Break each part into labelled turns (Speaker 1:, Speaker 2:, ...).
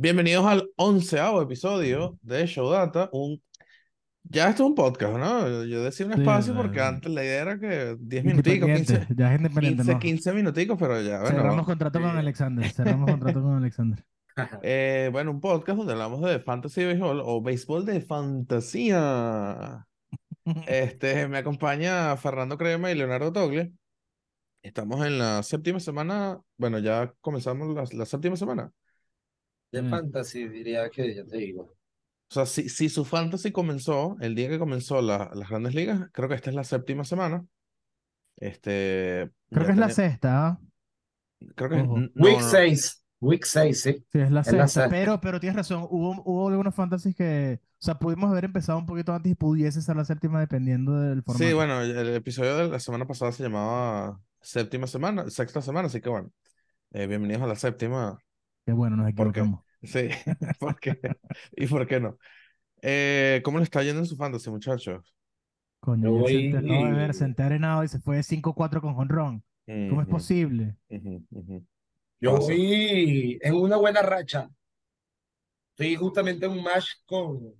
Speaker 1: Bienvenidos al onceavo episodio de Showdata, un... Ya esto es un podcast, ¿no? Yo decía un
Speaker 2: Sí,
Speaker 1: espacio
Speaker 2: la-
Speaker 1: porque antes la idea era que 10
Speaker 2: Independiente,
Speaker 1: minuticos, 15,
Speaker 2: ya es independiente,
Speaker 1: 15,
Speaker 2: no.
Speaker 1: 15 minuticos, pero ya, bueno.
Speaker 2: Cerramos contrato con
Speaker 3: Sí.
Speaker 2: Alexander, cerramos contrato con Alexander.
Speaker 1: Eh, bueno, un podcast donde hablamos de fantasy béisbol o béisbol de fantasía. Este, me acompaña Fernando Crema y Leonardo Toglia. Estamos en la séptima semana, bueno, ya comenzamos la, la séptima semana.
Speaker 3: De
Speaker 2: Mm.
Speaker 3: fantasy diría que ya te digo.
Speaker 1: O sea, si, si su fantasy comenzó el día que comenzó la- las grandes ligas, creo que esta es la séptima semana. Este,
Speaker 2: Creo que es la sexta, ¿ah?
Speaker 1: Creo que
Speaker 2: Ojo.
Speaker 1: n- no,
Speaker 3: Week
Speaker 1: no,
Speaker 3: 6. Week 6, sí.
Speaker 2: Sí, es la
Speaker 3: Es la
Speaker 2: sexta,
Speaker 3: sexta.
Speaker 2: pero, pero tienes razón, hubo, hubo algunos fantasies que, o sea, pudimos haber empezado un poquito antes y pudiese ser la séptima dependiendo del formato.
Speaker 1: Sí, bueno, el, el episodio de la semana pasada se llamaba séptima semana, sexta semana, así que bueno, eh, bienvenidos a la séptima.
Speaker 2: Qué bueno, nos equivocamos.
Speaker 1: Sí, ¿por qué? ¿Y por qué no? Eh, ¿cómo le está yendo en su fantasy, muchachos?
Speaker 2: Coño,
Speaker 3: Yo
Speaker 2: se- de ver, senté arenado y se fue 5-4 con jonrón. ¿Cómo es posible?
Speaker 3: Yo
Speaker 1: Pasa.
Speaker 3: voy en una buena racha. Estoy justamente en un match con,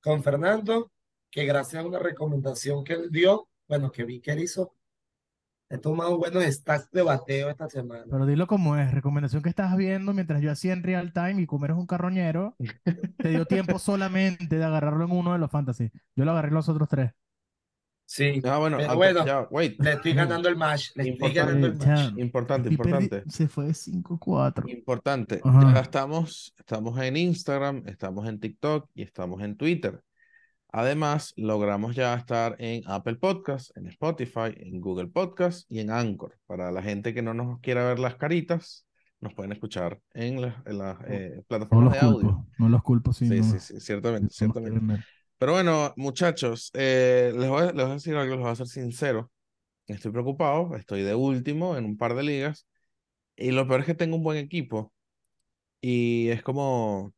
Speaker 3: con Fernando, que gracias a una recomendación que él dio, bueno, que vi que él hizo, he tomado buenos stats de bateo esta semana.
Speaker 2: Pero dilo como es, recomendación que estabas viendo mientras yo hacía en real time y como eres un carroñero, te dio tiempo solamente de agarrarlo en uno de los fantasy. Yo lo agarré en los otros tres.
Speaker 3: Sí,
Speaker 1: Ah, bueno,
Speaker 3: pero
Speaker 1: antes-
Speaker 3: bueno,
Speaker 1: ya, wait,
Speaker 3: le estoy ganando el match, le estoy
Speaker 1: Importante.
Speaker 3: ganando el match.
Speaker 1: importante, importante.
Speaker 2: se fue 5-4.
Speaker 1: Importante,
Speaker 2: Ajá.
Speaker 1: ya estamos, estamos en Instagram, estamos en TikTok y estamos en Twitter. Además, logramos ya estar en Apple Podcast, en Spotify, en Google Podcast y en Anchor. Para la gente que no nos quiera ver las caritas, nos pueden escuchar en las, las, eh,
Speaker 2: No
Speaker 1: plataformas
Speaker 2: los
Speaker 1: de audio.
Speaker 2: culpo, no los culpo si
Speaker 1: Sí,
Speaker 2: no,
Speaker 1: sí, sí, ciertamente,
Speaker 2: no
Speaker 1: ciertamente. Pero bueno, muchachos, eh, les voy a, les voy a decir algo, les voy a ser sincero. Estoy preocupado, estoy de último en un par de ligas. Y lo peor es que tengo un buen equipo. Y es como,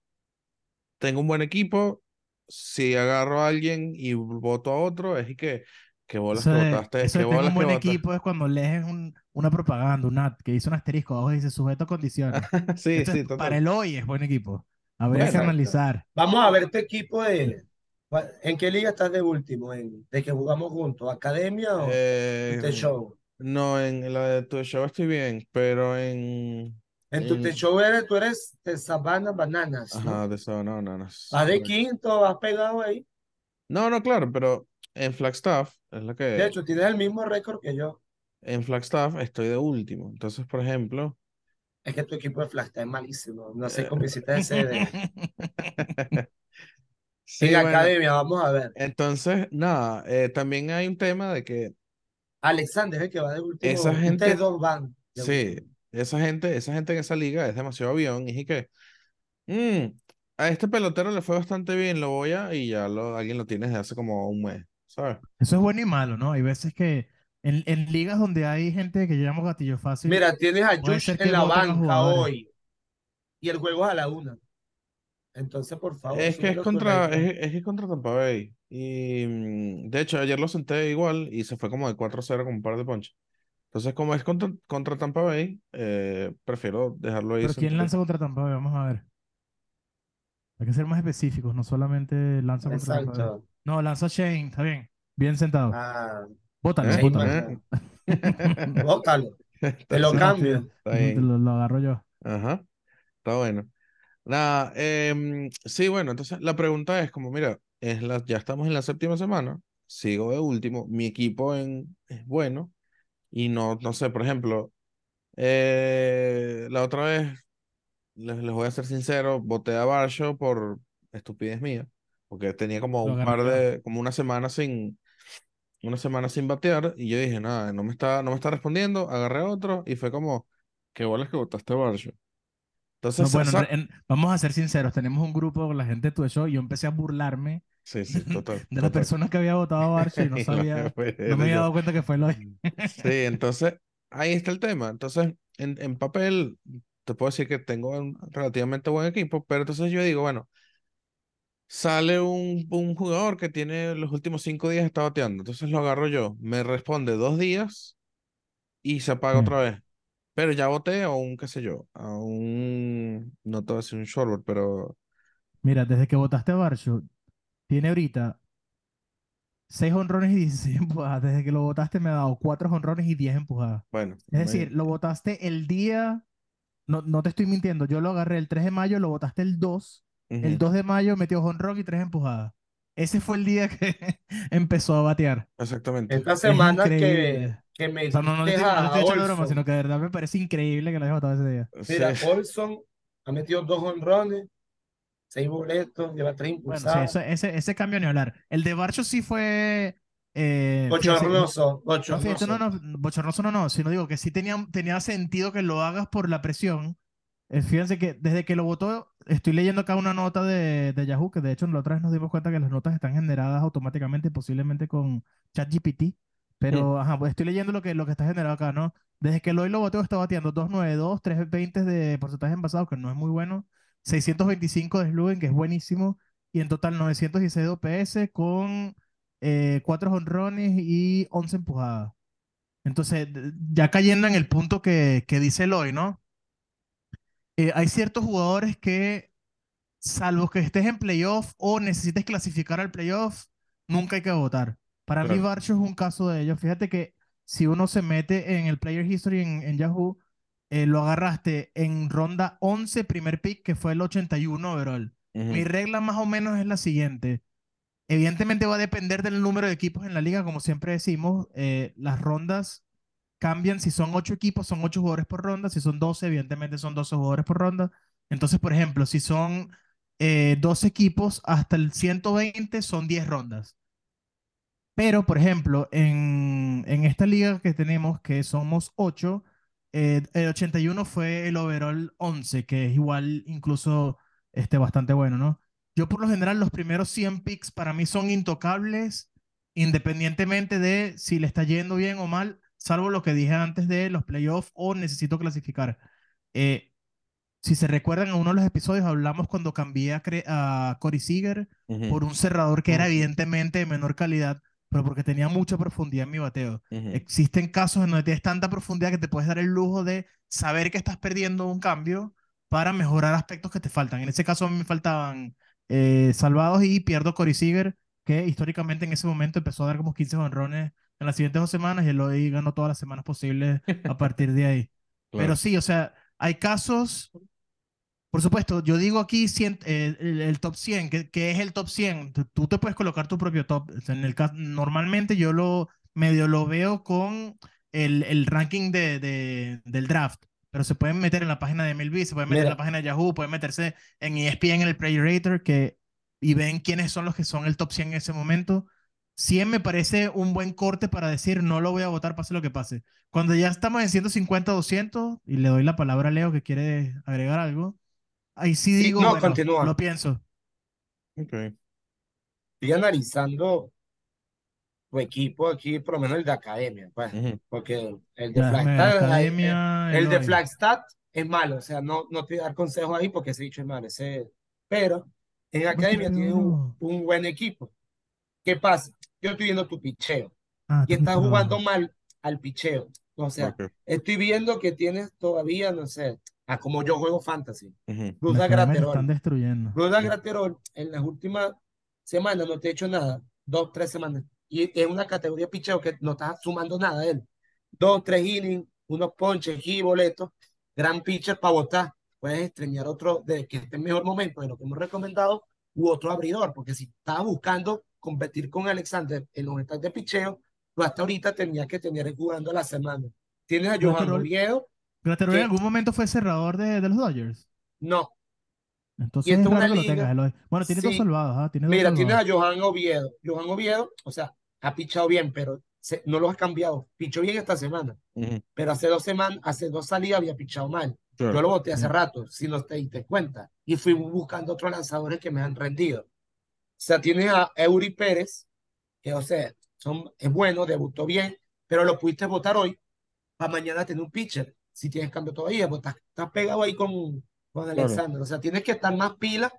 Speaker 1: tengo un buen equipo. Si agarro a alguien y voto a otro, es y que, que bolas
Speaker 2: Eso
Speaker 1: que
Speaker 2: de,
Speaker 1: votaste,
Speaker 2: eso
Speaker 1: que bolas
Speaker 2: un
Speaker 1: que
Speaker 2: buen
Speaker 1: votaste.
Speaker 2: equipo es cuando lees un- una propaganda, un ad que dice un asterisco abajo y dice sujeto a condiciones.
Speaker 1: Sí,
Speaker 2: Esto
Speaker 1: sí,
Speaker 2: es-
Speaker 1: total.
Speaker 2: para el hoy es buen equipo. Habría que
Speaker 3: Exacto.
Speaker 2: analizar.
Speaker 3: Vamos a ver tu equipo de... ¿En qué liga estás de último? ¿En, de que jugamos juntos? ¿Academia o
Speaker 1: Eh,
Speaker 3: Tute Show?
Speaker 1: no, en la de tu show estoy bien, pero en...
Speaker 3: En tu Show eres, tú eres de Sabana Bananas, ¿no?
Speaker 1: Ajá, de no, no.
Speaker 3: Vas de quinto, vas pegado ahí.
Speaker 1: No, no, claro, pero en Flagstaff es lo
Speaker 3: De
Speaker 1: que...
Speaker 3: hecho, tienes el mismo récord que yo.
Speaker 1: En Flagstaff estoy de último. Entonces, por ejemplo...
Speaker 3: Es que tu equipo de Flash está malísimo. No sé
Speaker 1: Eh,
Speaker 3: cómo hiciste ese de...
Speaker 1: Sí,
Speaker 3: En
Speaker 1: bueno,
Speaker 3: academia, vamos a ver.
Speaker 1: entonces, nada, eh, también hay un tema de que
Speaker 3: Alexander es el que va de último.
Speaker 1: Esa
Speaker 3: Ustedes
Speaker 1: gente-
Speaker 3: dos van. de
Speaker 1: Sí,
Speaker 3: último.
Speaker 1: Esa gente, esa gente en esa liga es demasiado avión y dije que "Mm, a este pelotero le fue bastante bien, lo voy a y ya lo, alguien lo tiene desde hace como un mes, ¿sabes?
Speaker 2: Eso es bueno y malo, ¿no? Hay veces que en, en ligas donde hay gente que llamamos gatillo fácil,
Speaker 3: Mira, tienes a Josh en la banca hoy. Y el juego es a la una. Entonces, por favor,
Speaker 1: Es que es contra, es, es que es contra Tampa Bay. Y mm, de hecho, ayer lo senté igual y se fue como de 4-0 con un par de ponches. Entonces, como es contra, contra Tampa Bay, eh, prefiero dejarlo ahí
Speaker 2: pero ¿quién lanza contra Tampa Bay? Vamos a ver. Hay que ser más específicos, no solamente lanza contra Tampa Bay.
Speaker 3: Exacto.
Speaker 2: No, lanza Shane, está bien. Bien sentado.
Speaker 3: Ah,
Speaker 2: Bótalo,
Speaker 1: ¿Eh?
Speaker 2: bótalo.
Speaker 1: ¿Eh?
Speaker 3: Te lo cambio.
Speaker 2: Te lo, lo agarro yo.
Speaker 1: Ajá, está bueno. Nada, em, sí, bueno, entonces la pregunta es como, mira, es la, ya estamos en la séptima semana, sigo de último, mi equipo en, es bueno y no, no sé, por ejemplo, eh, la otra vez, les, les voy a ser sincero, voté a Barshow por estupidez mía, porque tenía como
Speaker 2: Lo
Speaker 1: un par de, como una semana sin, una semana sin batear y yo dije, nada, no me está, no me está respondiendo, agarré otro y fue como, qué bolas que votaste a Barshow. Entonces,
Speaker 2: No, bueno, en- vamos a ser sinceros, tenemos un grupo con la gente de tu show y yo empecé a burlarme
Speaker 1: Sí, sí, total.
Speaker 2: de las
Speaker 1: total.
Speaker 2: personas que había votado a Barça y no sabía, no me había dado cuenta que fue Eloy.
Speaker 1: Sí, entonces ahí está el tema. Entonces, en, en papel, te puedo decir que tengo un relativamente buen equipo, pero entonces yo digo, bueno, sale un, un jugador que tiene los últimos cinco días está bateando, entonces lo agarro yo, me responde dos días y se apaga
Speaker 2: Sí.
Speaker 1: otra vez. Pero ya voté a un, qué sé yo, a un no te voy a decir un shortboard, pero
Speaker 2: Mira, desde que votaste a Barcho, tiene ahorita 6 honrones y 16 empujadas. Desde que lo votaste me ha dado 4 honrones y 10 empujadas.
Speaker 1: bueno.
Speaker 2: Es decir,
Speaker 1: imagínate.
Speaker 2: lo votaste el día, no, no te estoy mintiendo, yo lo agarré el 3 de mayo, lo votaste el 2, el
Speaker 1: Ujú,
Speaker 2: 2 de mayo metió honrón y 3 empujadas. Ese fue el día que empezó a batear.
Speaker 1: Exactamente.
Speaker 3: Esta
Speaker 2: Es
Speaker 3: semana que,
Speaker 2: increíble.
Speaker 3: que me
Speaker 2: O sea, no, no te no estoy echando broma, sino que de verdad me parece increíble que lo hayas votado ese día.
Speaker 3: Mira,
Speaker 1: Sí.
Speaker 3: Olson ha metido dos honrones, seis boletos, lleva tres
Speaker 2: Bueno, sí, eso- ese, ese cambio ni hablar. El de Barcho sí fue, eh, no,
Speaker 3: Bochornoso,
Speaker 2: no, no,
Speaker 3: bochornoso.
Speaker 2: no, bochornoso no, no, sino digo que sí tenía, tenía sentido que lo hagas por la presión. Eh, fíjense que desde que lo votó, estoy leyendo acá una nota de, de Yahoo, que de hecho la otra vez nos dimos cuenta que las notas están generadas automáticamente, posiblemente con ChatGPT, pero ajá, pues estoy leyendo lo que, lo que está generado acá, ¿no? Desde que Eloy lo votó está bateando 292, 320 de porcentaje envasado, que no es muy bueno, 625 de slugging, que es buenísimo, y en total 916 de OPS con eh, 4 honrones y 11 empujadas. Entonces, ya cayendo en el punto que, que dice Eloy, ¿no? Eh, hay ciertos jugadores que, salvo que estés en playoff o necesites clasificar al playoff, nunca hay que votar. Para mí,
Speaker 1: Claro.
Speaker 2: Barcho es un caso de ello. Fíjate que si uno se mete en el Player History en, en Yahoo, eh, lo agarraste en ronda 11, primer pick, que fue el 81 overall. Mi
Speaker 1: Ujú,
Speaker 2: regla más o menos es la siguiente. Evidentemente va a depender del número de equipos en la liga, como siempre decimos, eh, las rondas cambian, si son 8 equipos, son 8 jugadores por ronda, si son 12, evidentemente son 12 jugadores por ronda. Entonces, por ejemplo, si son eh, 12 equipos, hasta el 120 son 10 rondas. Pero, por ejemplo, en, en esta liga que tenemos, que somos 8, eh, el 81 fue el overall 11, que es igual incluso este, bastante bueno, ¿no? Yo por lo general los primeros 100 picks para mí son intocables, independientemente de si le está yendo bien o mal, salvo lo que dije antes de los playoffs o necesito clasificar. Eh, si se recuerdan en uno de los episodios, hablamos cuando cambié a, Corey Seager por un cerrador que era evidentemente de menor calidad, pero porque tenía mucha profundidad en mi bateo.
Speaker 1: ujú.
Speaker 2: Existen casos en donde tienes tanta profundidad que te puedes dar el lujo de saber que estás perdiendo un cambio para mejorar aspectos que te faltan. En ese caso a mí me faltaban eh, salvados y pierdo Corey Seager, que históricamente en ese momento empezó a dar como 15 honrones en las siguientes dos semanas y él hoy ganó todas las semanas posibles a partir de ahí. Pero
Speaker 1: Claro.
Speaker 2: sí, o sea, hay casos, por supuesto, yo digo aquí eh, el, el top 100, que, que es el top 100. Tú, te puedes colocar tu propio top. En el caso, normalmente yo lo medio lo veo con el, el ranking de, de- del draft, pero se pueden meter en la página de MLB, se pueden meter en la página de Yahoo, pueden meterse en ESPN, en el Player que, y ven quiénes son los que son el top 100 en ese momento. 100 me parece un buen corte para decir no lo voy a votar pase lo que pase. Cuando ya estamos en 150, 200, y le doy la palabra a Leo que quiere agregar algo, ahí sí
Speaker 3: Sí,
Speaker 2: digo,
Speaker 3: no,
Speaker 2: bueno,
Speaker 3: continúa.
Speaker 2: lo pienso.
Speaker 1: Ok.
Speaker 3: Estoy analizando tu equipo aquí, por lo menos el de academia, pues,
Speaker 1: Ujú,
Speaker 3: porque el de
Speaker 2: Ya, déjame ver,
Speaker 3: Flagstad,
Speaker 2: Academia,
Speaker 3: el de. Flagstad es malo, o sea, no, no te voy a dar consejos ahí porque ese dicho es malo, ese, pero en academia tiene un,
Speaker 2: no.
Speaker 3: un buen equipo. ¿Qué pasa? Yo estoy viendo tu picheo
Speaker 2: Ah,
Speaker 3: y estás
Speaker 2: no.
Speaker 3: jugando mal al picheo. O sea,
Speaker 1: ok,
Speaker 3: estoy viendo que tienes todavía, no sé, a como yo juego fantasy.
Speaker 2: academia te
Speaker 3: Graterol.
Speaker 2: están destruyendo.
Speaker 3: Ruda Graterol en las últimas semanas no te ha hecho nada, dos, tres semanas. Y es una categoría de picheo que no estás sumando nada él. Dos, tres innings, unos ponches y boletos. Gran pitcher para votar. Puedes estreñar otro de que esté en mejor momento de lo que hemos recomendado u otro abridor, porque si estabas buscando competir con Alexander en los estados de picheo, tú hasta ahorita tenías que tener jugando a la semana. Tienes a Johan Oviedo,
Speaker 2: Graterol en algún momento fue cerrador de, de los Dodgers.
Speaker 3: no. Y
Speaker 2: Entonces
Speaker 3: esta
Speaker 2: es
Speaker 3: es una
Speaker 2: raro que lo
Speaker 3: liga,
Speaker 2: tengas. Bueno, tiene dos
Speaker 3: sí,
Speaker 2: salvados, ¿ah? Tiene dos
Speaker 3: Mira, tienes a. Johan Oviedo. Johan Oviedo, o sea, ha pichado bien, pero se- no lo has cambiado. Pichó bien esta semana,
Speaker 1: ujú,
Speaker 3: pero hace dos semanas, hace dos salidas había pichado mal. Yo
Speaker 1: Claro.
Speaker 3: lo voté hace
Speaker 2: Sí.
Speaker 3: rato, si no te diste cuenta. Y fui buscando otros lanzadores que me han rendido. O sea, tienes a Eury Pérez, que, o sea, son, es bueno, debutó bien, pero lo pudiste votar hoy para mañana tener un pitcher. Si tienes cambio todavía, pues estás, estás pegado ahí con, con
Speaker 1: Claro.
Speaker 3: Alexander. O sea, tienes que estar más pila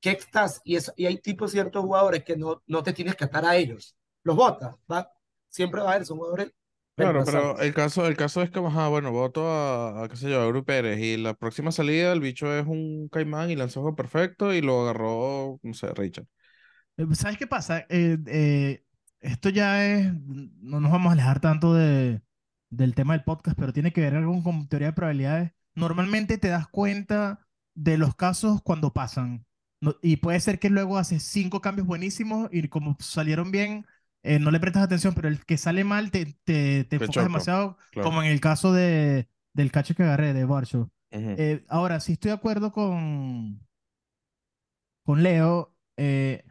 Speaker 3: que estás. Y, eso, y hay tipos ciertos jugadores que no, no te tienes que atar a ellos. Los votas, ¿va? Siempre va a haber, son jugadores
Speaker 1: Claro, pero el caso, el caso es que, ajá, bueno, voto a, a, qué sé yo, a Euri Pérez y la próxima salida el bicho es un caimán y lanzó juego perfecto y lo agarró, no sé, Richard.
Speaker 2: Eh, ¿Sabes qué pasa? Eh, eh, esto ya es, no nos vamos a alejar tanto de, del tema del podcast, pero tiene que ver algo con teoría de probabilidades. Normalmente te das cuenta de los casos cuando pasan. No- y puede ser que luego haces cinco cambios buenísimos y como salieron bien, eh, no le prestas atención, pero el que sale mal te, te, te enfocas demasiado,
Speaker 1: claro.
Speaker 2: como en el caso de, del cacho que agarré de Barshow.
Speaker 1: Ujú.
Speaker 2: Eh, ahora, sí estoy de acuerdo con, con Leo. eh,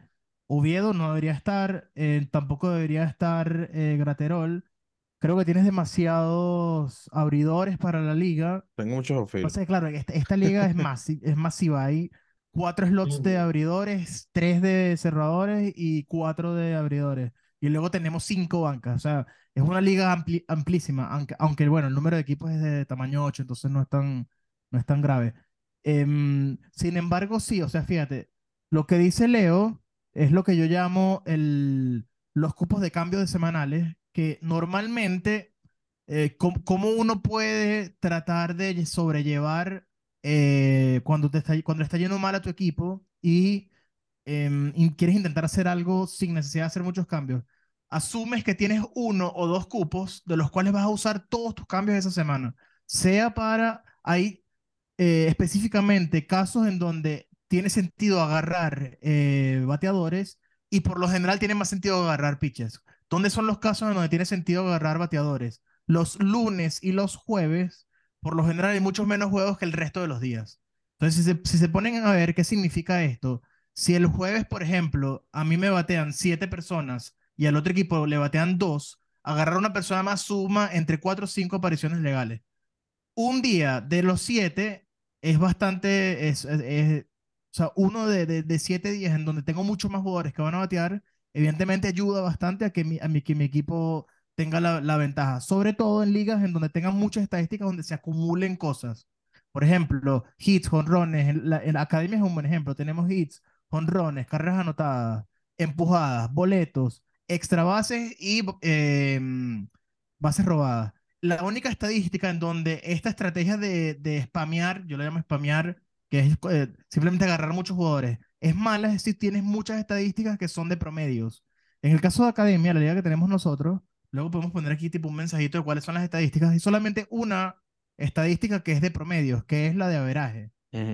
Speaker 2: Oviedo no debería estar, eh, tampoco debería estar Graterol. Creo que tienes demasiados abridores para la liga.
Speaker 1: Tengo muchos
Speaker 2: O
Speaker 1: outfields.
Speaker 2: sea, claro, esta, esta liga es, masi- es masiva. Hay cuatro slots de abridores, tres de cerradores y cuatro de abridores. Y luego tenemos cinco bancas. O sea, es una liga ampli- amplísima, aunque, aunque, bueno, el número de equipos es de tamaño 8, entonces no es tan, no es tan grave. Em, sin embargo, sí, o sea, fíjate, lo que dice Leo es lo que yo llamo el, los cupos de cambio de semanales, que normalmente eh, ¿cómo, uno puede tratar de sobrellevar eh, cuando te está, cuando está yendo mal a tu equipo y, y quieres intentar hacer algo sin necesidad de hacer muchos cambios? Asumes que tienes uno o dos cupos de los cuales vas a usar todos tus cambios esa semana. Sea para, hay eh, específicamente casos en donde tiene sentido agarrar eh, bateadores y por lo general tiene más sentido agarrar pitchers. ¿Dónde son los casos en donde tiene sentido agarrar bateadores? Los lunes y los jueves, por lo general hay muchos menos juegos que el resto de los días. Entonces, si se, si se ponen a ver qué significa esto, si el jueves, por ejemplo, a mí me batean siete personas y al otro equipo le batean dos, agarrar una persona más suma entre cuatro o cinco apariciones legales un día de los siete es bastante, es- o sea, uno de, de, de siete días en donde tengo muchos más jugadores que van a batear, evidentemente ayuda bastante a que mi, a mi, que mi equipo tenga la, la ventaja, sobre todo en ligas en donde tengan muchas estadísticas donde se acumulen cosas. Por ejemplo, hits, jonrones, en la, en la academia es un buen ejemplo, tenemos hits, jonrones, carreras anotadas, empujadas, boletos, extra bases y eh, bases robadas la única estadística en donde esta estrategia de, de spamear, yo la llamo spamear, que es eh, simplemente agarrar muchos jugadores, es mala, es si tienes muchas estadísticas que son de promedios. En el caso de Academia, la liga que tenemos nosotros, luego podemos poner aquí tipo un mensajito de cuáles son las estadísticas y solamente una estadística que es de promedios, que es la de averaje.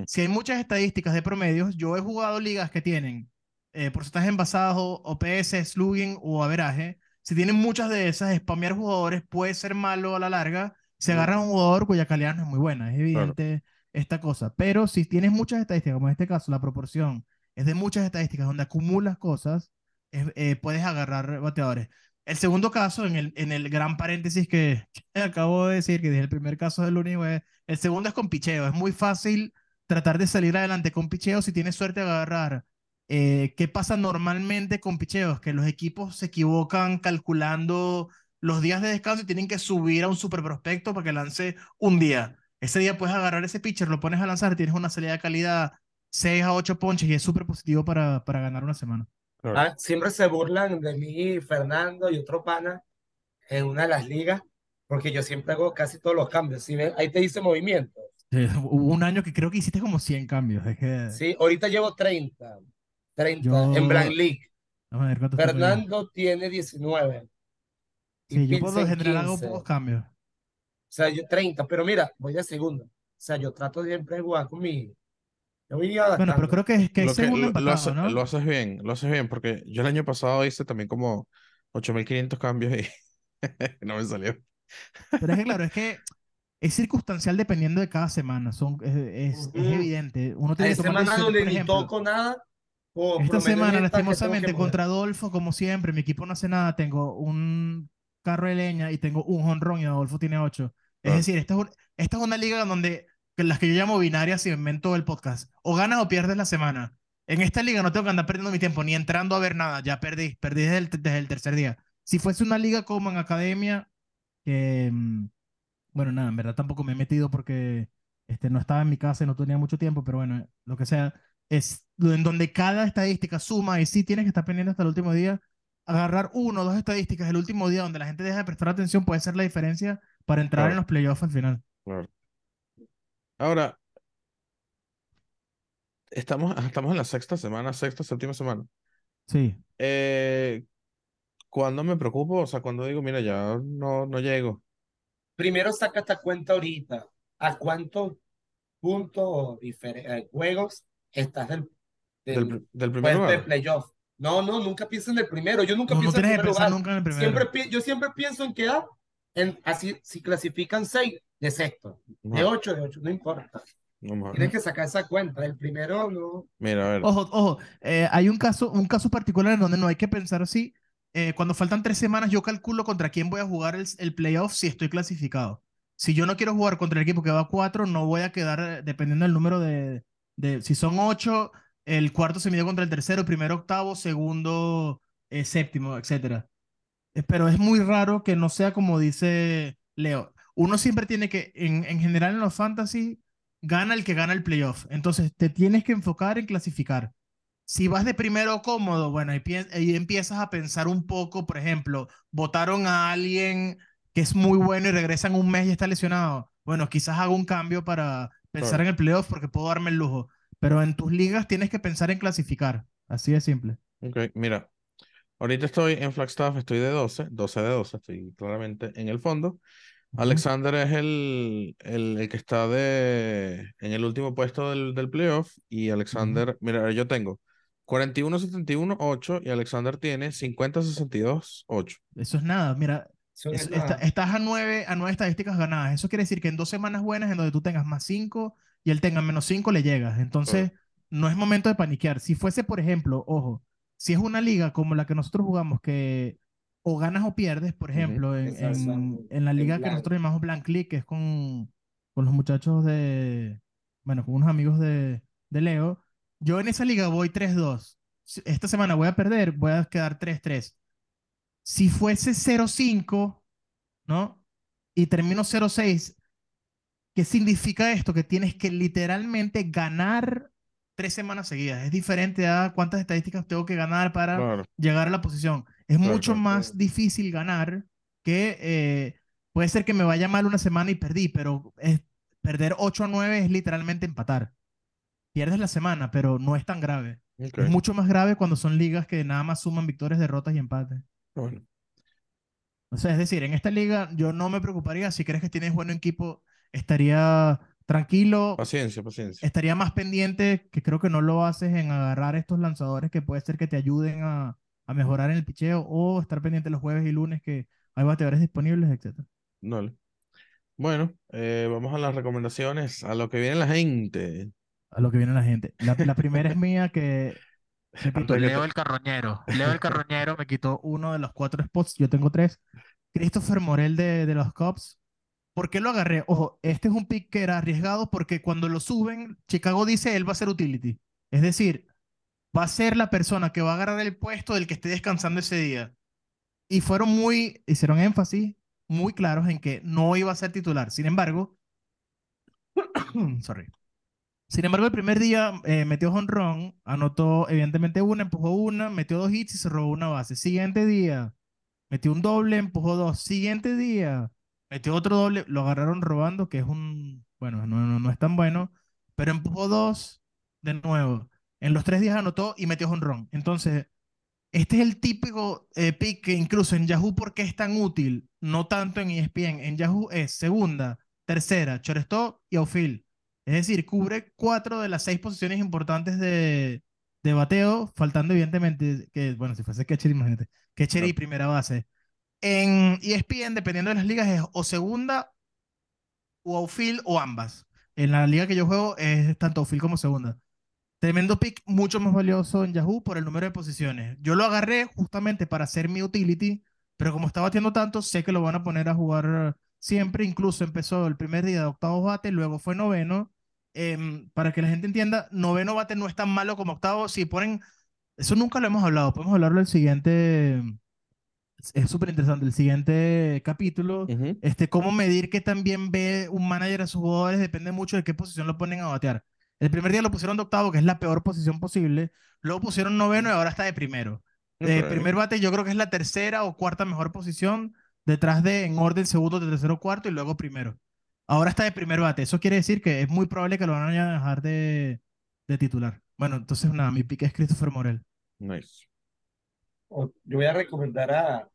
Speaker 2: Si hay muchas estadísticas de promedios, yo he jugado ligas que tienen eh, porcentaje envasado, OPS, slugging o averaje. Si tienen muchas de esas, spamear jugadores puede ser malo a la larga. Se agarra a un jugador cuya calidad no es muy buena, es evidente esta cosa. Pero si tienes muchas estadísticas, como en este caso, la proporción es de muchas estadísticas donde acumulas cosas, eh, puedes agarrar bateadores. El segundo caso, en el, en el gran paréntesis que, acabo de decir, que dije el primer caso del único, el segundo es con picheo. Es muy fácil tratar de salir adelante con picheo si tienes suerte de agarrar. Eh, ¿qué pasa normalmente con picheos? Que los equipos se equivocan calculando los días de descanso y tienen que subir a un super prospecto para que lance un día. Ese día puedes agarrar ese pitcher, lo pones a lanzar, tienes una salida de calidad 6 a 8 ponches y es súper positivo para, para ganar una semana.
Speaker 3: Ah, siempre se burlan de mí, Fernando y otro pana en una de las ligas, porque yo siempre hago casi todos los cambios. ¿sí ven? Ahí te dice movimiento.
Speaker 2: Eh, Hubo un año que creo que hiciste como 100 cambios. Es que,
Speaker 3: Sí, ahorita llevo 30. 30
Speaker 2: Yo-
Speaker 3: en Blank League.
Speaker 2: Vamos a ver cuántos tengo yo.
Speaker 3: Fernando tiene 19. y
Speaker 2: Sí, yo por lo general hago
Speaker 3: 15.
Speaker 2: pocos cambios.
Speaker 3: O sea, yo 30, pero mira, voy de segundo. O sea, yo trato siempre de jugar con mi. Yo voy
Speaker 2: Bueno, pero creo que, que es
Speaker 1: Lo que-
Speaker 2: segundo
Speaker 1: lo, lo
Speaker 2: empatado,
Speaker 1: hace-
Speaker 2: ¿no?
Speaker 1: lo haces bien, lo haces bien, porque yo el año pasado hice también como 8500 cambios y no me salió.
Speaker 2: Pero es que, claro, es que es circunstancial dependiendo de cada semana. Son, es, es- es
Speaker 3: Ujú.
Speaker 2: evidente. Uno
Speaker 3: Hay
Speaker 2: tiene que tomar decisiones,
Speaker 3: donde
Speaker 2: por
Speaker 3: ni
Speaker 2: ejemplo.
Speaker 3: toco nada. O
Speaker 2: Esta semana, lastimosamente, contra Adolfo, como siempre, mi equipo no hace nada. Tengo un carro de leña y tengo un jonrón y Adolfo tiene ocho. Es
Speaker 1: Ah.
Speaker 2: decir, esta es, un- esta es una liga donde las que yo llamo binarias y invento el podcast. O ganas o pierdes la semana. En esta liga no tengo que andar perdiendo mi tiempo ni entrando a ver nada. Ya perdí. Perdí desde el, desde el tercer día. Si fuese una liga como en academia, que, mm, bueno, nada, en verdad tampoco me he metido porque este, no estaba en mi casa y no tenía mucho tiempo, pero bueno, lo que sea, es en donde cada estadística suma y sí tienes que estar pendiente hasta el último día. agarrar uno o dos estadísticas el último día donde la gente deja de prestar atención puede ser la diferencia para entrar
Speaker 1: Claro.
Speaker 2: en los playoffs al final.
Speaker 1: Claro. Ahora, estamos, estamos en la sexta semana, sexta, séptima semana.
Speaker 2: Sí.
Speaker 1: Eh, ¿cuándo me preocupo? O sea, cuando digo, mira, ya no, no llego.
Speaker 3: Primero saca esta cuenta ahorita. ¿A cuántos puntos o eh, juegos estás del,
Speaker 1: Del,
Speaker 3: del
Speaker 1: del primer
Speaker 3: puesto de
Speaker 1: lugar.
Speaker 3: playoff? No, no, nunca pienso en el primero. Yo nunca
Speaker 2: No, no
Speaker 3: pienso en
Speaker 2: tienes que
Speaker 3: primer lugar.
Speaker 2: nunca en el primero.
Speaker 3: Siempre, yo siempre pienso en quedar en, así, si clasifican seis, de sexto, de ocho, de ocho, no importa. Tienes que sacar esa cuenta. El primero no.
Speaker 1: Mira, a ver.
Speaker 2: Ojo, ojo, eh, hay un caso, un caso particular en donde no hay que pensar así. Eh, cuando faltan tres semanas, yo calculo contra quién voy a jugar el, el playoff si estoy clasificado. Si yo no quiero jugar contra el equipo que va a cuatro, no voy a quedar, eh, dependiendo del número de, de si son ocho, el cuarto se mide contra el tercero, primero octavo, segundo, eh, séptimo, etcétera. Eh, Pero es muy raro que no sea como dice Leo. Uno siempre tiene que, en, en general en los fantasy, gana el que gana el playoff. Entonces te tienes que enfocar en clasificar. Si vas de primero cómodo, bueno, pien- ahí empiezas a pensar un poco, por ejemplo, votaron a alguien que es muy bueno y regresan un mes y está lesionado. Bueno, quizás hago un cambio para pensar en el playoff porque puedo darme el lujo. Pero en tus ligas tienes que pensar en clasificar. Así de simple.
Speaker 1: Ok, mira. Ahorita estoy en Flagstaff, estoy de 12, 12 de 12, estoy claramente en el fondo. Alexander es el, el, el que está de, en el último puesto del, del playoff y Alexander, mira, yo tengo 41-71, 8 y Alexander tiene 50-62, 8.
Speaker 2: Eso es nada. Mira,
Speaker 3: Eso es
Speaker 2: Es- esta-
Speaker 3: nada.
Speaker 2: estás a nueve, a nueve estadísticas ganadas. Eso quiere decir que en dos semanas buenas, en donde tú tengas más cinco y él tenga menos cinco, le llegas. Entonces, no es momento de paniquear. Si fuese, por ejemplo, ojo, si es una liga como la que nosotros jugamos, que o ganas o pierdes, por ejemplo, en,
Speaker 3: Exacto.
Speaker 2: en- en la
Speaker 3: En
Speaker 2: liga que nosotros llamamos Blank League, que es con, con los muchachos de, bueno, con unos amigos de, de Leo, yo en esa liga voy 3-2. Si- Esta semana voy a perder, voy a quedar 3-3. Si fuese 0-5, ¿no? Y termino 0-6, ¿qué significa esto? Que tienes que literalmente ganar tres semanas seguidas. Es diferente a cuántas estadísticas tengo que ganar para
Speaker 1: Claro,
Speaker 2: llegar a la posición. Es
Speaker 1: Claro,
Speaker 2: mucho
Speaker 1: claro,
Speaker 2: más difícil ganar que eh, puede ser que me vaya mal una semana y perdí, pero es- perder 8 a 9 es literalmente empatar. Pierdes la semana, pero no es tan grave. Es mucho más grave cuando son ligas que nada más suman victorias, derrotas y empates.
Speaker 1: bueno,
Speaker 2: O sea, es decir, en esta liga yo no me preocuparía. Si crees que tienes buen equipo, estaría tranquilo,
Speaker 1: paciencia, paciencia.
Speaker 2: estaría más pendiente, que creo que no lo haces en agarrar estos lanzadores que puede ser que te ayuden a, a mejorar en el picheo o estar pendiente los jueves y lunes que hay bateadores disponibles, etc.
Speaker 1: Dale. Bueno, eh, vamos a las recomendaciones, a lo que viene la gente.
Speaker 2: A lo que viene la gente. La, la primera es mía que, repito, Leo el Carroñero. Leo el Carroñero me quitó uno de los cuatro spots, yo tengo tres. Christopher Morel de, de los Cubs. ¿Por qué lo agarré? Ojo, este es un pick que era arriesgado porque cuando lo suben, Chicago dice él va a ser utility. Es decir, va a ser la persona que va a agarrar el puesto del que esté descansando ese día. Y fueron muy, hicieron énfasis muy claros en que no iba a ser titular. Sin embargo, sorry. Sin embargo, el primer día eh, metió jonrón, anotó evidentemente una, empujó una, metió dos hits y se robó una base. Siguiente día, metió un doble, empujó dos. Siguiente día, metió otro doble, lo agarraron robando, que es un, bueno, no, no, no es tan bueno, pero empujó dos de nuevo. En los tres días anotó y metió jonrón. Entonces, este es el típico eh, pick que incluso en Yahoo, ¿por qué es tan útil? No tanto en ESPN. En Yahoo es segunda, tercera, shortstop y outfield. Es decir, cubre cuatro de las seis posiciones importantes de, de bateo, faltando evidentemente que, bueno, si fuese catcher, imagínate, catcher y primera base. En ESPN, dependiendo de las ligas, es o segunda o outfield o ambas. En la liga que yo juego es tanto outfield como segunda. Tremendo pick, mucho más valioso en Yahoo por el número de posiciones. Yo lo agarré justamente para hacer mi utility, pero como está batiendo tanto, sé que lo van a poner a jugar siempre. Incluso empezó el primer día de octavo bate, luego fue noveno. Em, para que la gente entienda, noveno bate no es tan malo como octavo. Si ponen, eso nunca lo hemos hablado, podemos hablarlo el siguiente. Es súper interesante. El siguiente capítulo este, cómo medir que también ve un manager a sus jugadores depende mucho de qué posición lo ponen a batear. El primer día lo pusieron de octavo, que es la peor posición posible. Luego pusieron noveno y ahora está de primero. Eh,
Speaker 1: Ok.
Speaker 2: primer bate yo creo que es la tercera o cuarta mejor posición, detrás de en orden segundo, tercero, cuarto y luego primero. Ahora está de primer bate. Eso quiere decir que es muy probable que lo van a dejar de, de titular. Bueno, entonces nada, mi pick es Christopher Morel.
Speaker 1: Nice.
Speaker 3: Yo voy a recomendar a,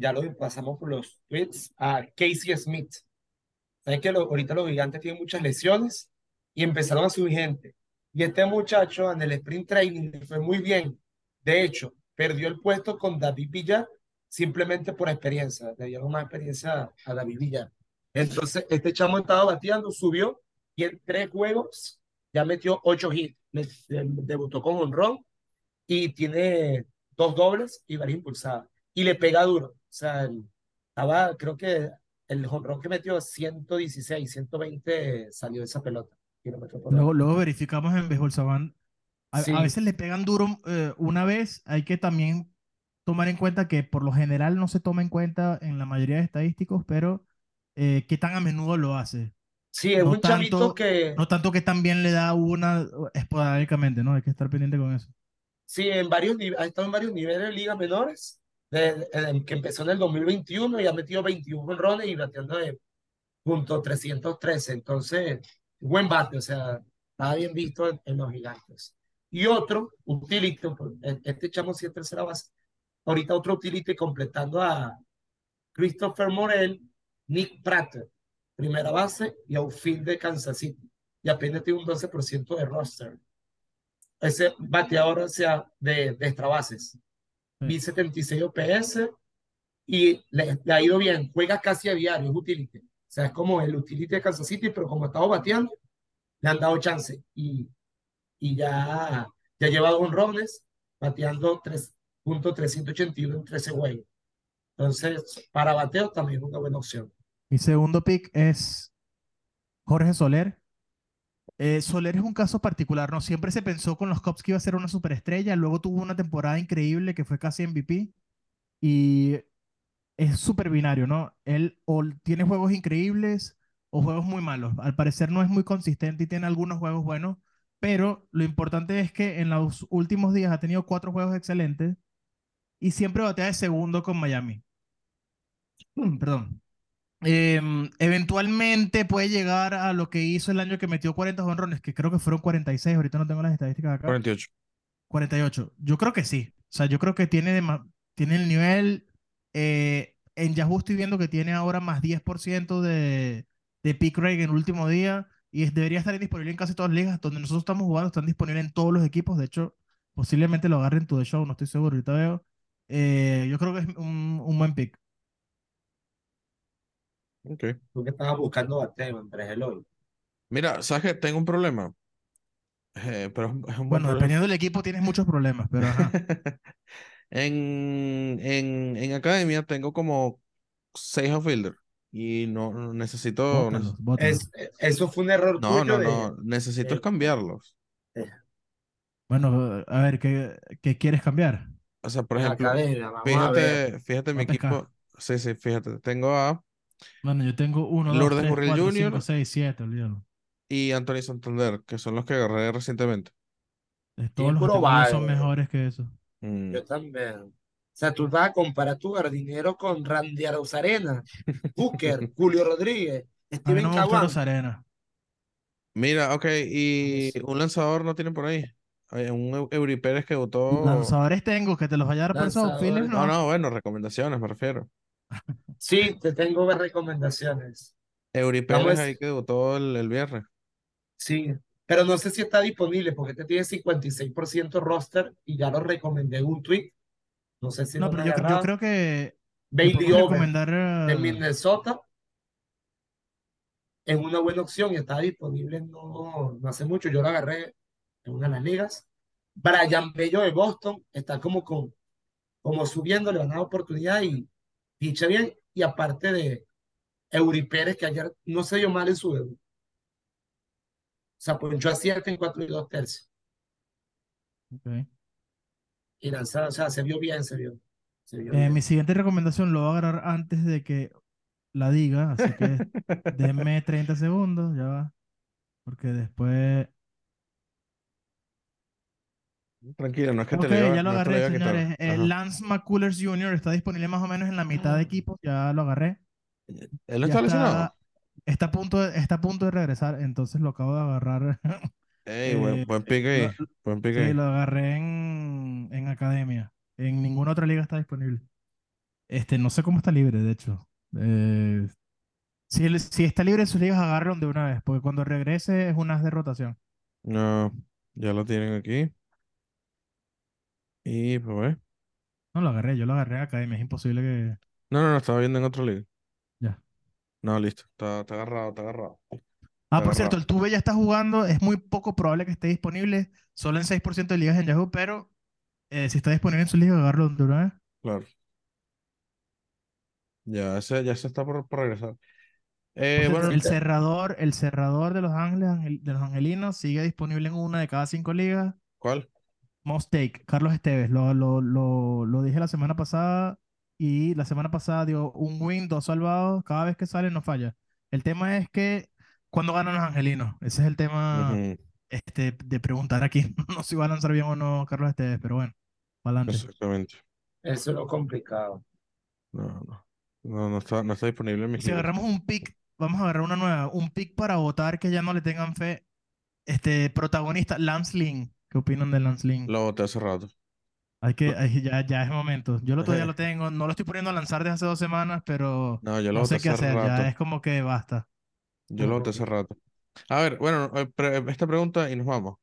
Speaker 3: ya lo pasamos por los tweets, a Casey Smith. Sabes que ahorita los gigantes tienen muchas lesiones y empezaron a subir gente. Y este muchacho en el sprint training fue muy bien. De hecho, perdió el puesto con David Villar simplemente por experiencia. Le dieron más experiencia a David Villar. Entonces, este chamo estaba bateando, subió y en tres juegos ya metió ocho hits. Debutó con honrón y tiene dos dobles y varias impulsadas. Y le pega duro. O sea, estaba, creo que el jonrón que metió 116, 120 salió de esa pelota.
Speaker 2: Luego, luego verificamos en Béisbol Savant. A, a
Speaker 3: Sí.
Speaker 2: veces le pegan duro eh, una vez. Hay que también tomar en cuenta que por lo general no se toma en cuenta en la mayoría de estadísticos, pero eh, qué tan a menudo lo hace.
Speaker 3: Sí, es
Speaker 2: no
Speaker 3: un
Speaker 2: tanto-
Speaker 3: que,
Speaker 2: No tanto que también le da una esporádicamente, ¿no? Hay que estar pendiente con eso.
Speaker 3: sí, en varios ha estado en varios niveles de ligas menores, de- que empezó en el 2021 y ha metido 21 jonrones y bateando de punto 313. Entonces, buen bate, o sea, estaba bien visto en, en los gigantes. Y otro, utility, pues, este chamo sí es tercera base. Ahorita otro utility completando a Christopher Morel, Nick Prater, primera base y outfield de Kansas City. Y apenas tiene un 12% de roster. Ese bateador sea, de, de extra.
Speaker 2: Sí.
Speaker 3: 1076 OPS y le, le ha ido bien. Juega casi a diario, es utility. O sea, es como el utility de Kansas City, pero como ha estado bateando, le han dado chance. Y, y ya, ya lleva dos honrones, bateando 3.381 en 13 juegos. Entonces, para bateo también es una buena opción.
Speaker 2: Mi segundo pick es Jorge Soler. Eh, Soler es un caso particular, ¿no? Siempre se pensó con los Cubs que iba a ser una superestrella, luego tuvo una temporada increíble que fue casi MVP y es súper binario, ¿no? Él o tiene juegos increíbles o juegos muy malos. Al parecer no es muy consistente y tiene algunos juegos buenos, pero lo importante es que en los últimos días ha tenido cuatro juegos excelentes y siempre batea de segundo con Miami. Perdón. Em, eventualmente puede llegar a lo que hizo el año que metió 40 jonrones, que creo que fueron 46, ahorita no tengo las estadísticas acá.
Speaker 1: 48.
Speaker 2: 48. Yo creo que sí. O sea, yo creo que tiene, dema- tiene el nivel. eh, en Yahoo estoy viendo que tiene ahora más 10% de, de pick rate en el último día y debería estar disponible en casi todas las ligas. Donde nosotros estamos jugando están disponibles en todos los equipos. De hecho, posiblemente lo agarren to the show, no estoy seguro. Ahorita veo. Eh, yo creo que es un, un buen pick.
Speaker 1: Ok.
Speaker 3: Tú que estabas buscando bateo entre Eloy.
Speaker 1: Mira, ¿sabes qué? Tengo un problema. Eh, pero es un, es un buen
Speaker 2: Bueno,
Speaker 1: problema.
Speaker 2: dependiendo del equipo tienes muchos problemas, pero ajá.
Speaker 1: En, en, en academia tengo como seis outfielders y no no necesito.
Speaker 2: Bótalos,
Speaker 1: neces-
Speaker 2: bótalos.
Speaker 3: Es, eso fue un error
Speaker 1: No,
Speaker 3: tuyo
Speaker 1: no,
Speaker 3: de,
Speaker 1: no. Necesito es
Speaker 3: eh,
Speaker 1: cambiarlos.
Speaker 2: Bueno, a ver, ¿qué, qué quieres cambiar?
Speaker 1: O sea, por ejemplo,
Speaker 3: a ver.
Speaker 1: fíjate, fíjate mi
Speaker 2: a
Speaker 1: equipo. Sí, sí, fíjate. Tengo a
Speaker 2: Bueno, yo tengo uno, dos,
Speaker 1: Lourdes
Speaker 2: tres,
Speaker 1: Gurriel
Speaker 2: cuatro,
Speaker 1: Jr.
Speaker 2: cinco, seis, siete, olvídalo.
Speaker 1: y Anthony Santander, que son los que agarré recientemente.
Speaker 2: Eh,
Speaker 3: Sí,
Speaker 2: Todos los son mejores que eso.
Speaker 1: Mm.
Speaker 3: Yo también. O sea, tú vas a comparar tu jardinero con Randy Arozarena, Booker, Julio Rodríguez,
Speaker 2: A mí
Speaker 3: Steven
Speaker 2: no. Rosarena.
Speaker 1: Mira, ok, y un lanzador no tienen por ahí. Hay un Eu- Eury Pérez que votó.
Speaker 2: Lanzadores tengo, que te los vaya a dar por
Speaker 1: no.
Speaker 2: no,
Speaker 1: bueno, recomendaciones me refiero.
Speaker 3: Sí, te tengo recomendaciones.
Speaker 1: Eury
Speaker 3: Vamos
Speaker 1: Pérez
Speaker 3: a-
Speaker 1: ahí que debutó el, el viernes.
Speaker 3: Sí, pero no sé si está disponible porque este tiene 56% roster y ya lo recomendé en un tweet. No sé si
Speaker 2: No,
Speaker 3: lo
Speaker 2: pero yo, yo
Speaker 3: agarrado.
Speaker 2: creo que te
Speaker 3: Bailey
Speaker 2: recomendar
Speaker 3: de
Speaker 2: eh,
Speaker 3: Minnesota es una buena opción y está disponible no, no hace mucho. Yo lo agarré en una de las ligas. Brian Bello de Boston está como, con, como subiendo, le van a dar oportunidad y dicha bien. Y aparte de Eury Pérez, que ayer no se dio mal en su debut. O sea, ponchó a 7 en 4 y 2 tercios.
Speaker 2: ok.
Speaker 3: Y lanzar, o sea, se vio bien, se vio. Se vio
Speaker 2: Eh,
Speaker 3: bien.
Speaker 2: mi siguiente recomendación lo voy a agarrar antes de que la diga, así que denme 30 segundos, ya va. Porque después.
Speaker 1: Tranquilo, no es que te
Speaker 2: Ok,
Speaker 1: lo
Speaker 2: ya lo
Speaker 1: no te
Speaker 2: agarré, señores. Eh. Lance McCullers Jr. está disponible más o menos en la mitad de equipos, ya lo agarré.
Speaker 1: Él no está lesionado.
Speaker 2: está, a punto de, está a punto de regresar, entonces lo acabo de agarrar.
Speaker 1: Ey, buen,
Speaker 2: Eh,
Speaker 1: buen pick ahí.
Speaker 2: lo-
Speaker 1: Buen
Speaker 2: Sí,
Speaker 1: ahí.
Speaker 2: lo agarré en, en academia. En ninguna otra liga está disponible. Este, no sé cómo está libre, de hecho. Eh, si, si está libre en sus ligas, agárralo de una vez, porque cuando regrese es una de rotación.
Speaker 1: No, ya lo tienen aquí. Y pues.
Speaker 2: No lo agarré, yo lo agarré en academia, es imposible que...
Speaker 1: No, no, no, estaba viendo en otro liga.
Speaker 2: Ya.
Speaker 1: No, listo. Está, está agarrado, está agarrado.
Speaker 2: Ah, por cierto, el Tuve ya está jugando, es muy poco probable que esté disponible, solo en 6% de ligas en Yahoo, pero eh, si está disponible en su liga, agárralo de una vez.
Speaker 1: Claro. Ya ese, ya se está por, por regresar. Eh, bueno,
Speaker 2: el cerrador, el cerrador de los Ángeles, de los Angelinos sigue disponible en una de cada cinco ligas.
Speaker 1: ¿cuál?
Speaker 2: Most Take, Carlos Esteves, lo, lo, lo, lo dije la semana pasada y la semana pasada dio un win, dos salvados, cada vez que sale no falla. El tema es que cuando ganan los angelinos, ese es el tema
Speaker 1: Ujú,
Speaker 2: este, de preguntar aquí, no sé si va a lanzar bien o no Carlos Esteves, pero bueno, adelante.
Speaker 1: Exactamente.
Speaker 3: Eso es lo complicado.
Speaker 1: No, no. No, no está, no está disponible en
Speaker 2: Y
Speaker 1: mis
Speaker 2: si
Speaker 1: ligas.
Speaker 2: agarramos un pick, vamos a agarrar una nueva, un pick para votar que ya no le tengan fe. Este protagonista, Lance Lynn. ¿Qué opinan de Lance Lynn?
Speaker 1: Lo boté hace rato.
Speaker 2: Hay que, hay- ya, ya es momento. Yo lo todavía lo tengo, no lo estoy poniendo a lanzar desde hace dos semanas, pero
Speaker 1: No, yo lo
Speaker 2: no
Speaker 1: boté
Speaker 2: sé qué
Speaker 1: hace
Speaker 2: hacer, ya es como que basta.
Speaker 1: Yo lo boté hace rato. A ver, bueno, eh, esta pregunta y nos vamos.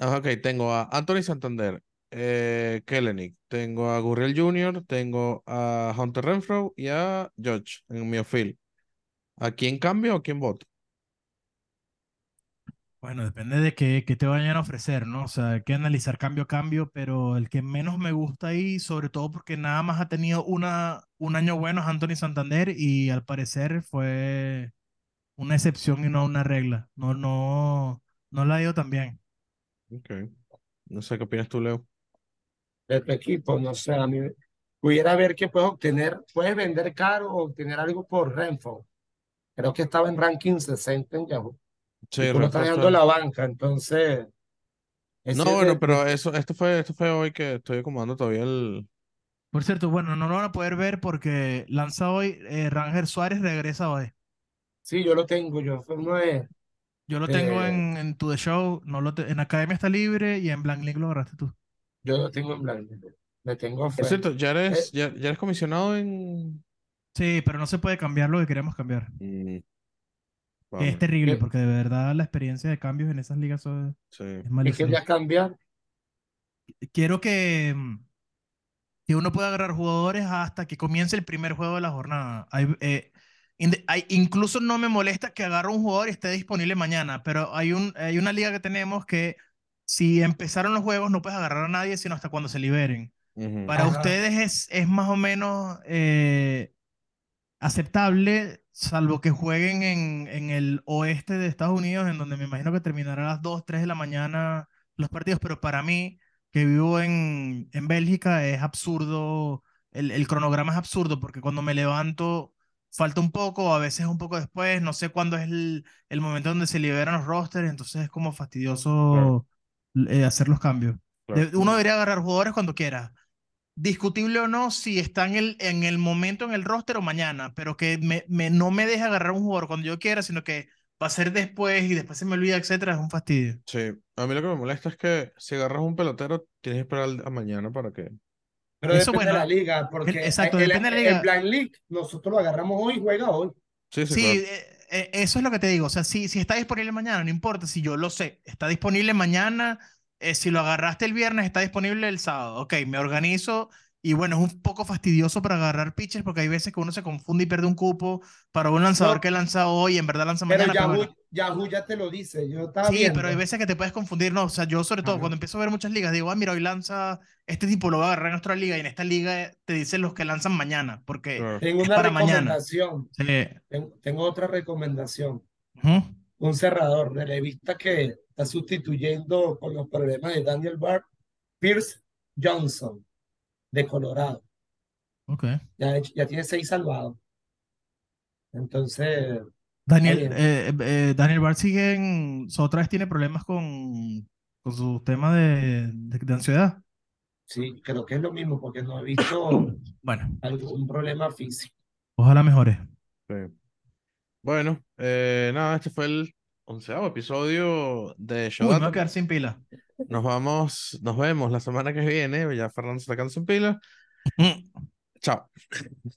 Speaker 1: Ah, Ok, tengo a Anthony Santander, eh, Kellenic, tengo a Gurriel Jr., tengo a Hunter Renfro y a George en mi outfield. ¿A quién cambio o a quién voto?
Speaker 2: Bueno, depende de qué, qué te vayan a ofrecer, ¿no? O sea, hay que analizar cambio a cambio, pero el que menos me gusta ahí, sobre todo porque nada más ha tenido una, un año bueno, es Anthony Santander y al parecer fue una excepción y no una regla. No, no, no la ha ido tan bien.
Speaker 1: Ok. No sé qué opinas tú, Leo.
Speaker 3: de tu equipo, no sé, a mí pudiera ver que puedes obtener, puedes vender caro o obtener algo por Renfro. Creo que estaba en ranking 60 en Yahoo.
Speaker 1: Sí,
Speaker 3: estás
Speaker 1: Renfro
Speaker 3: dejando
Speaker 1: está-
Speaker 3: la banca, entonces.
Speaker 1: No, bueno,
Speaker 3: de-
Speaker 1: pero eso, esto fue, esto fue hoy que estoy acomodando todavía el.
Speaker 2: Por cierto, bueno, no lo van a poder ver porque lanza hoy, eh, Ranger Suárez regresa hoy.
Speaker 3: sí, yo lo tengo, yo fue uno de.
Speaker 2: Yo lo tengo
Speaker 3: Eh,
Speaker 2: en, en To The Show, no lo te- en Academia está libre y en Blank Link lo agarraste tú.
Speaker 3: Yo lo tengo en blanco. Le tengo
Speaker 1: Por cierto, ya
Speaker 3: Eh,
Speaker 1: eres, ya, ya eres comisionado en.
Speaker 2: Sí, pero no se puede cambiar lo que queremos cambiar.
Speaker 1: Mm, vamos,
Speaker 2: es terrible
Speaker 3: ¿Qué,
Speaker 2: porque de verdad la experiencia de cambios en esas ligas son-
Speaker 1: sí.
Speaker 2: es
Speaker 3: qué
Speaker 2: malísima.
Speaker 3: querías cambiar?
Speaker 2: Quiero que, mm, que uno pueda agarrar jugadores hasta que comience el primer juego de la jornada. Hay, eh, hay- incluso no me molesta que agarre un jugador y esté disponible mañana, pero hay, un, hay una liga que tenemos que si empezaron los juegos no puedes agarrar a nadie sino hasta cuando se liberen. Para
Speaker 3: Ajá.
Speaker 2: ustedes es, es más o menos eh, aceptable, salvo que jueguen en, en el oeste de Estados Unidos, en donde me imagino que terminará a las 2, 3 de la mañana los partidos, pero para mí, que vivo en, en Bélgica, es absurdo, el, el cronograma es absurdo, porque cuando me levanto falta un poco, a veces un poco después, no sé cuándo es el, el momento donde se liberan los rosters, entonces es como
Speaker 1: Claro,
Speaker 2: fastidioso eh, hacer los cambios.
Speaker 1: claro.
Speaker 2: Uno debería agarrar jugadores cuando quiera discutible o no si está en el, en el momento en el roster o mañana, pero que me, me- no me deje agarrar un jugador cuando yo quiera, sino que va a ser después y después se me olvida, etcétera, es un fastidio.
Speaker 1: Sí, a mí lo que me molesta es que si agarras un pelotero, tienes que esperar a mañana para que.
Speaker 3: Pero
Speaker 2: Eso,
Speaker 3: depende de la
Speaker 2: bueno,
Speaker 3: liga, porque
Speaker 2: exacto,
Speaker 3: el,
Speaker 2: depende de la
Speaker 3: el
Speaker 2: liga.
Speaker 3: Blind League nosotros lo agarramos hoy, juega hoy.
Speaker 1: Sí, sí,
Speaker 2: Sí,
Speaker 1: claro.
Speaker 2: eh, eh, eso es lo que te digo. O sea, si, si está disponible mañana, no importa si yo lo sé. Está disponible mañana. Eh, si lo agarraste el viernes, está disponible el sábado. Ok, me organizo. Y bueno, es un poco fastidioso para agarrar pitchers porque hay veces que uno se confunde y pierde un cupo para un lanzador
Speaker 3: No,
Speaker 2: que lanza hoy y en verdad lanza
Speaker 3: pero
Speaker 2: mañana. Pero
Speaker 3: Yahoo,
Speaker 2: bueno,
Speaker 3: Yahoo ya te lo dice, yo estaba
Speaker 2: Sí, pero hay
Speaker 3: viendo.
Speaker 2: veces que te puedes confundir, ¿no? O sea, yo sobre todo
Speaker 3: Ajá.
Speaker 2: cuando empiezo a ver muchas ligas, digo, ah, mira, hoy lanza, este tipo lo va a agarrar en nuestra liga y en esta liga te dicen los que lanzan mañana, porque.
Speaker 3: Tengo
Speaker 2: es
Speaker 3: una
Speaker 2: para mañana.
Speaker 3: recomendación,
Speaker 2: Sí.
Speaker 3: tengo, tengo otra recomendación. Un cerrador, relevista que está sustituyendo con los problemas de Daniel Bart, Pierce Johnson, de Colorado.
Speaker 2: Ok.
Speaker 3: Ya, ya tiene seis salvados. Entonces,
Speaker 2: Daniel,
Speaker 3: bien.
Speaker 2: eh, eh, Daniel Bart sigue en, otra vez tiene problemas con, con su tema de, de- de ansiedad.
Speaker 3: Sí, creo que es lo mismo porque no he visto
Speaker 2: Bueno,
Speaker 3: algún problema físico.
Speaker 2: ojalá mejore.
Speaker 1: Sí. Bueno, eh, nada, este fue el onceavo episodio de
Speaker 2: Uy, me voy a quedar sin pila.
Speaker 1: Nos vamos, nos vemos la semana que viene. Ya Fernando se está quedando sin pila. Chao.